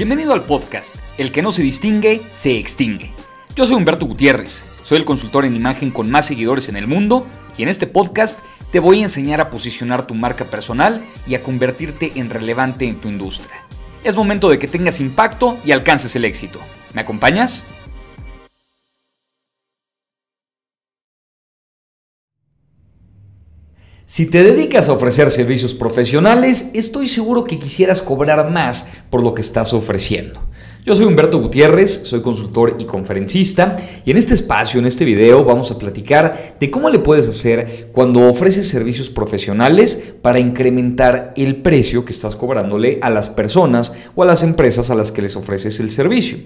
Bienvenido al podcast El que no se distingue, se extingue. Yo soy Humberto Gutiérrez, soy el consultor en imagen con más seguidores en el mundo y en este podcast te voy a enseñar a posicionar tu marca personal y a convertirte en relevante en tu industria. Es momento de que tengas impacto y alcances el éxito. ¿Me acompañas? Si te dedicas a ofrecer servicios profesionales, estoy seguro que quisieras cobrar más por lo que estás ofreciendo. Yo soy Humberto Gutiérrez, soy consultor y conferencista y en este espacio, en este video, vamos a platicar de cómo le puedes hacer cuando ofreces servicios profesionales para incrementar el precio que estás cobrándole a las personas o a las empresas a las que les ofreces el servicio.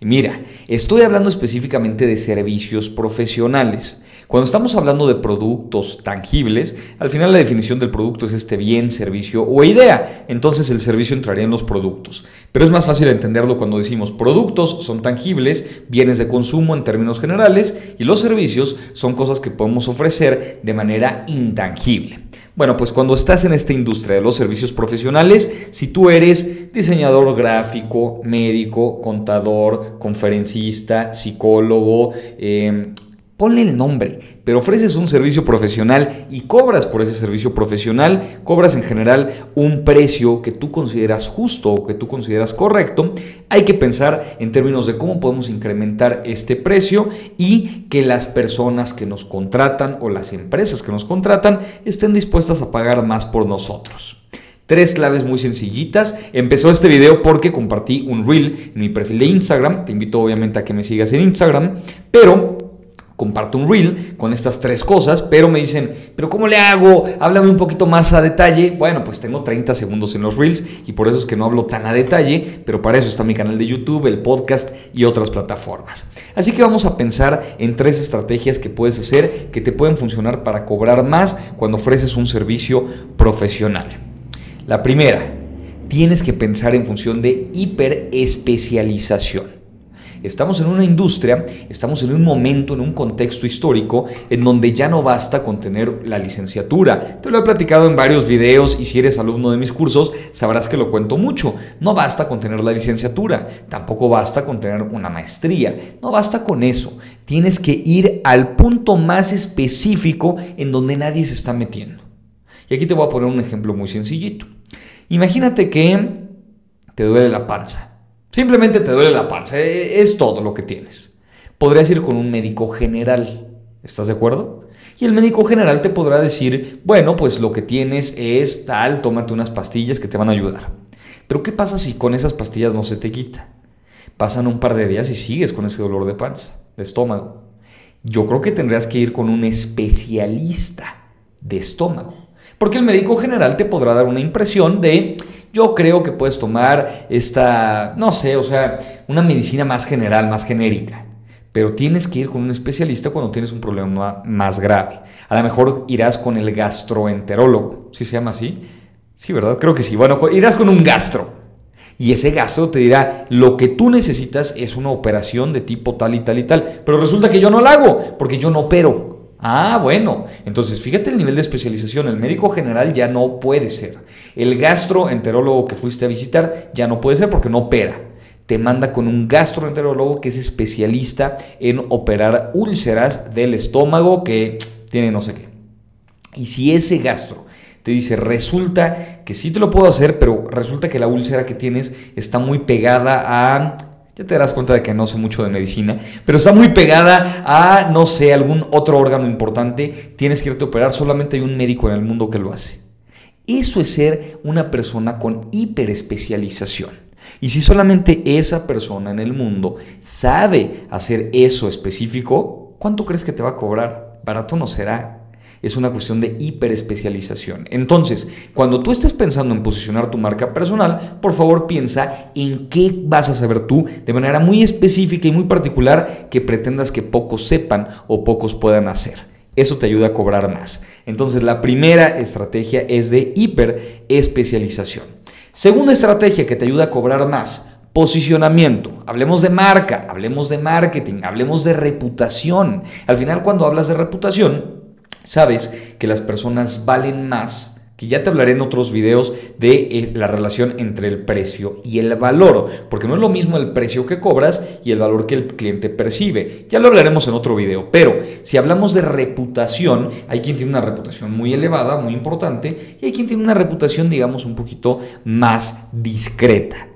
Mira, estoy hablando específicamente de servicios profesionales. Cuando estamos hablando de productos tangibles, al final la definición del producto es este bien, servicio o idea. Entonces el servicio entraría en los productos. Pero es más fácil entenderlo cuando decimos productos son tangibles, bienes de consumo en términos generales, y los servicios son cosas que podemos ofrecer de manera intangible. Bueno, pues cuando estás en esta industria de los servicios profesionales, si tú eres diseñador gráfico, médico, contador, conferencista, psicólogo, eh, Ponle el nombre, pero ofreces un servicio profesional y cobras por ese servicio profesional, cobras en general un precio que tú consideras justo o que tú consideras correcto, hay que pensar en términos de cómo podemos incrementar este precio y que las personas que nos contratan o las empresas que nos contratan estén dispuestas a pagar más por nosotros. Tres claves muy sencillitas. Empezó este video porque compartí un reel en mi perfil de Instagram. Te invito obviamente a que me sigas en Instagram. Pero comparto un reel con estas tres cosas, pero me dicen, pero ¿cómo le hago? Háblame un poquito más a detalle. Bueno, pues tengo 30 segundos en los reels y por eso es que no hablo tan a detalle, pero para eso está mi canal de YouTube, el podcast y otras plataformas. Así que vamos a pensar en tres estrategias que puedes hacer que te pueden funcionar para cobrar más cuando ofreces un servicio profesional. La primera, tienes que pensar en función de hiperespecialización. Estamos en una industria, estamos en un momento, en un contexto histórico en donde ya no basta con tener la licenciatura. Te lo he platicado en varios videos y si eres alumno de mis cursos sabrás que lo cuento mucho. No basta con tener la licenciatura, tampoco basta con tener una maestría, no basta con eso. Tienes que ir al punto más específico en donde nadie se está metiendo. Y aquí te voy a poner un ejemplo muy sencillito. Imagínate que te duele la panza Simplemente te duele la panza, e, es todo lo que tienes. Podrías ir con un médico general, ¿estás de acuerdo? Y el médico general te podrá decir, bueno, pues lo que tienes es tal, tómate unas pastillas que te van a ayudar. Pero ¿qué pasa si con esas pastillas no se te quita? Pasan un par de días y sigues con ese dolor de panza, de estómago. Yo creo que tendrías que ir con un especialista de estómago. Porque el médico general te podrá dar una impresión de, yo creo que puedes tomar esta, no sé, o sea, una medicina más general, más genérica. Pero tienes que ir con un especialista cuando tienes un problema más grave. A lo mejor irás con el gastroenterólogo. ¿Sí se llama así? Sí, ¿verdad? Creo que sí. Bueno, irás con un gastro. Y ese gastro te dirá, lo que tú necesitas es una operación de tipo tal y tal y tal. Pero resulta que yo no la hago, porque yo no opero. Ah, bueno. Entonces, fíjate el nivel de especialización. El médico general ya no puede ser. El gastroenterólogo que fuiste a visitar ya no puede ser porque no opera. Te manda con un gastroenterólogo que es especialista en operar úlceras del estómago que tiene no sé qué. Y si ese gastro te dice, resulta que sí te lo puedo hacer, pero resulta que la úlcera que tienes está muy pegada a ya te darás cuenta de que no sé mucho de medicina, pero está muy pegada a, no sé, algún otro órgano importante. Tienes que irte a operar, solamente hay un médico en el mundo que lo hace. Eso es ser una persona con hiperespecialización. Y si solamente esa persona en el mundo sabe hacer eso específico, ¿cuánto crees que te va a cobrar? Barato no será es una cuestión de hiperespecialización. Entonces, cuando tú estés pensando en posicionar tu marca personal, por favor piensa en qué vas a saber tú de manera muy específica y muy particular que pretendas que pocos sepan o pocos puedan hacer. Eso te ayuda a cobrar más. Entonces, la primera estrategia es de hiperespecialización. Segunda estrategia que te ayuda a cobrar más, Posicionamiento. Hablemos de marca, hablemos de marketing, hablemos de reputación. Al final, cuando hablas de reputación, Sabes que las personas valen más que ya te hablaré en otros videos de eh, la relación entre el precio y el valor, porque no es lo mismo el precio que cobras y el valor que el cliente percibe. Ya lo hablaremos en otro video, pero si hablamos de reputación, hay quien tiene una reputación muy elevada, muy importante, y hay quien tiene una reputación, digamos, un poquito más discreta.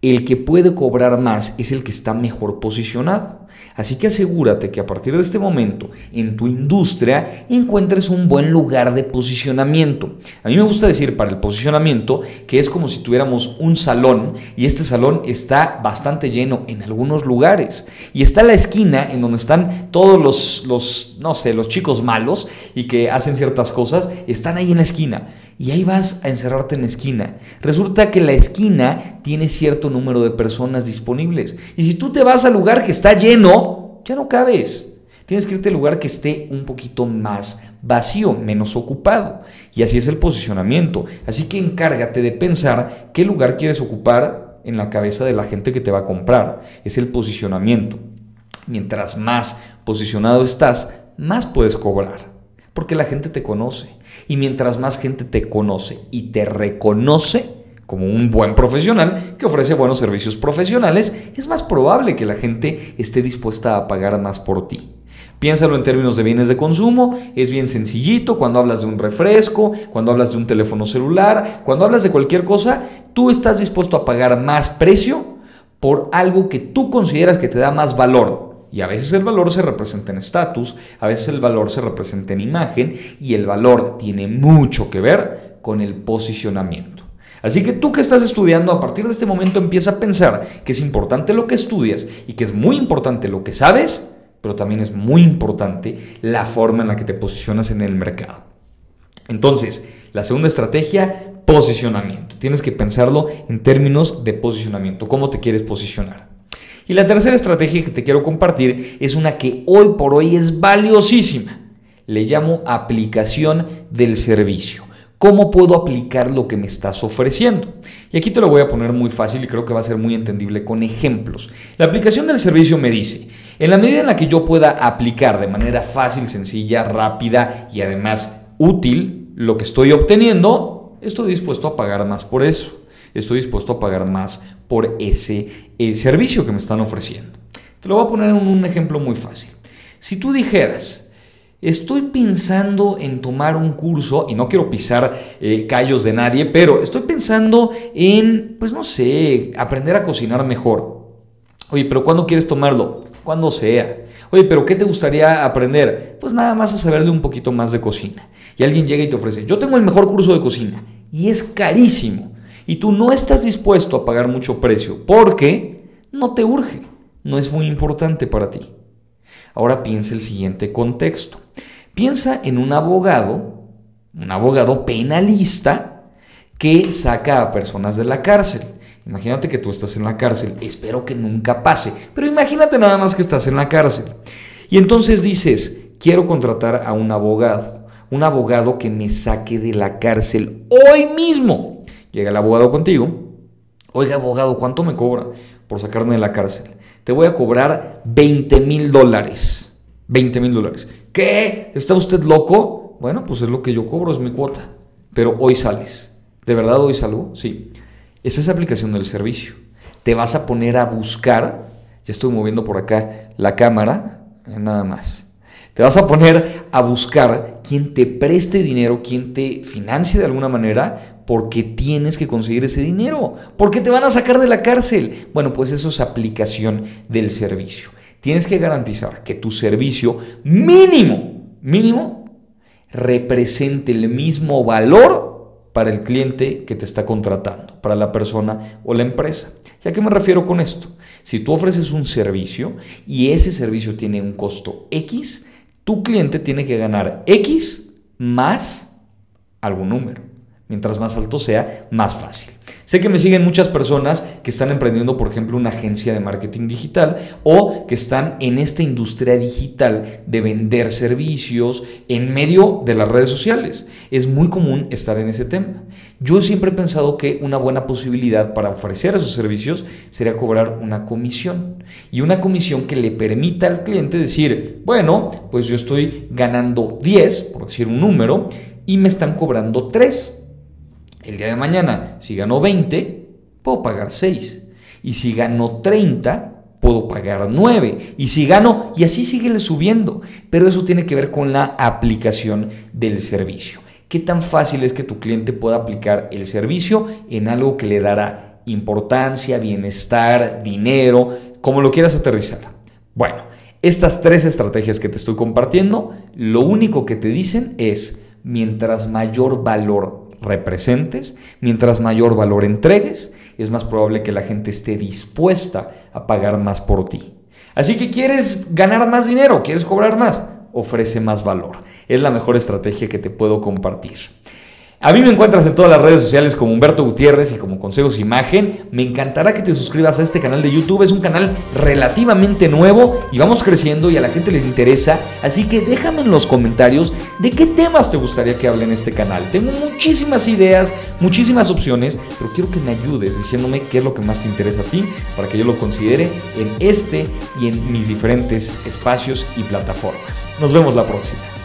El que puede cobrar más es el que está mejor posicionado. Así que asegúrate que a partir de este momento en tu industria encuentres un buen lugar de posicionamiento. A mí me gusta decir para el posicionamiento que es como si tuviéramos un salón y este salón está bastante lleno en algunos lugares y está la esquina en donde están todos los, los no sé, los chicos malos y que hacen ciertas cosas, están ahí en la esquina y ahí vas a encerrarte en la esquina. Resulta que la esquina tiene cierto número de personas disponibles. Y si tú te vas al lugar que está lleno, ya no cabes. Tienes que irte al lugar que esté un poquito más vacío, menos ocupado. Y así es el posicionamiento. Así que encárgate de pensar qué lugar quieres ocupar en la cabeza de la gente que te va a comprar. Es el posicionamiento. Mientras más posicionado estás, más puedes cobrar. Porque la gente te conoce. Y mientras más gente te conoce y te reconoce como un buen profesional que ofrece buenos servicios profesionales, es más probable que la gente esté dispuesta a pagar más por ti. Piénsalo en términos de bienes de consumo, es bien sencillito, cuando hablas de un refresco, cuando hablas de un teléfono celular, cuando hablas de cualquier cosa, tú estás dispuesto a pagar más precio por algo que tú consideras que te da más valor, y a veces el valor se representa en estatus, a veces el valor se representa en imagen y el valor tiene mucho que ver con el posicionamiento. Así que tú que estás estudiando, a partir de este momento empieza a pensar que es importante lo que estudias y que es muy importante lo que sabes, pero también es muy importante la forma en la que te posicionas en el mercado. Entonces, la segunda estrategia, posicionamiento. Tienes que pensarlo en términos de posicionamiento, cómo te quieres posicionar. Y la tercera estrategia que te quiero compartir es una que hoy por hoy es valiosísima. Le llamo aplicación del servicio. ¿Cómo puedo aplicar lo que me estás ofreciendo? Y aquí te lo voy a poner muy fácil y creo que va a ser muy entendible con ejemplos. La aplicación del servicio me dice, en la medida en la que yo pueda aplicar de manera fácil, sencilla, rápida y además útil lo que estoy obteniendo, estoy dispuesto a pagar más por eso estoy dispuesto a pagar más por ese eh, servicio que me están ofreciendo. Te lo voy a poner en un ejemplo muy fácil. Si tú dijeras, estoy pensando en tomar un curso, y no quiero pisar eh, callos de nadie, pero estoy pensando en, pues no sé, aprender a cocinar mejor. Oye, pero ¿cuándo quieres tomarlo? Cuando sea. Oye, pero ¿qué te gustaría aprender? Pues nada más a saber de un poquito más de cocina. Y alguien llega y te ofrece, yo tengo el mejor curso de cocina. Y es carísimo y tú no estás dispuesto a pagar mucho precio porque no te urge, no es muy importante para ti. Ahora piensa el siguiente contexto. Piensa en un abogado, un abogado penalista que saca a personas de la cárcel. Imagínate que tú estás en la cárcel, espero que nunca pase, pero imagínate nada más que estás en la cárcel. Y entonces dices, quiero contratar a un abogado, un abogado que me saque de la cárcel hoy mismo. Llega el abogado contigo. Oiga, abogado, ¿cuánto me cobra por sacarme de la cárcel? Te voy a cobrar 20 mil dólares. 20 mil dólares. ¿Qué? ¿Está usted loco? Bueno, pues es lo que yo cobro, es mi cuota. Pero hoy sales. ¿De verdad hoy salgo? Sí. Esa es la aplicación del servicio. Te vas a poner a buscar. Ya estoy moviendo por acá la cámara. Nada más. Te vas a poner a buscar quien te preste dinero, quien te financie de alguna manera porque tienes que conseguir ese dinero, porque te van a sacar de la cárcel. Bueno, pues eso es aplicación del servicio. Tienes que garantizar que tu servicio mínimo, mínimo, represente el mismo valor para el cliente que te está contratando, para la persona o la empresa. ¿Y a qué me refiero con esto? Si tú ofreces un servicio y ese servicio tiene un costo X, tu cliente tiene que ganar X más algún número. Mientras más alto sea, más fácil. Sé que me siguen muchas personas que están emprendiendo, por ejemplo, una agencia de marketing digital o que están en esta industria digital de vender servicios en medio de las redes sociales. Es muy común estar en ese tema. Yo siempre he pensado que una buena posibilidad para ofrecer esos servicios sería cobrar una comisión. Y una comisión que le permita al cliente decir, bueno, pues yo estoy ganando 10, por decir un número, y me están cobrando 3. El día de mañana, si gano 20, puedo pagar 6. Y si gano 30, puedo pagar 9. Y si gano, y así sigue subiendo. Pero eso tiene que ver con la aplicación del servicio. ¿Qué tan fácil es que tu cliente pueda aplicar el servicio en algo que le dará importancia, bienestar, dinero, como lo quieras aterrizar? Bueno, estas tres estrategias que te estoy compartiendo, lo único que te dicen es, mientras mayor valor representes, mientras mayor valor entregues, es más probable que la gente esté dispuesta a pagar más por ti. Así que quieres ganar más dinero, quieres cobrar más, ofrece más valor. Es la mejor estrategia que te puedo compartir. A mí me encuentras en todas las redes sociales como Humberto Gutiérrez y como Consejos Imagen. Me encantará que te suscribas a este canal de YouTube. Es un canal relativamente nuevo y vamos creciendo y a la gente les interesa. Así que déjame en los comentarios de qué temas te gustaría que hable en este canal. Tengo muchísimas ideas, muchísimas opciones, pero quiero que me ayudes diciéndome qué es lo que más te interesa a ti para que yo lo considere en este y en mis diferentes espacios y plataformas. Nos vemos la próxima.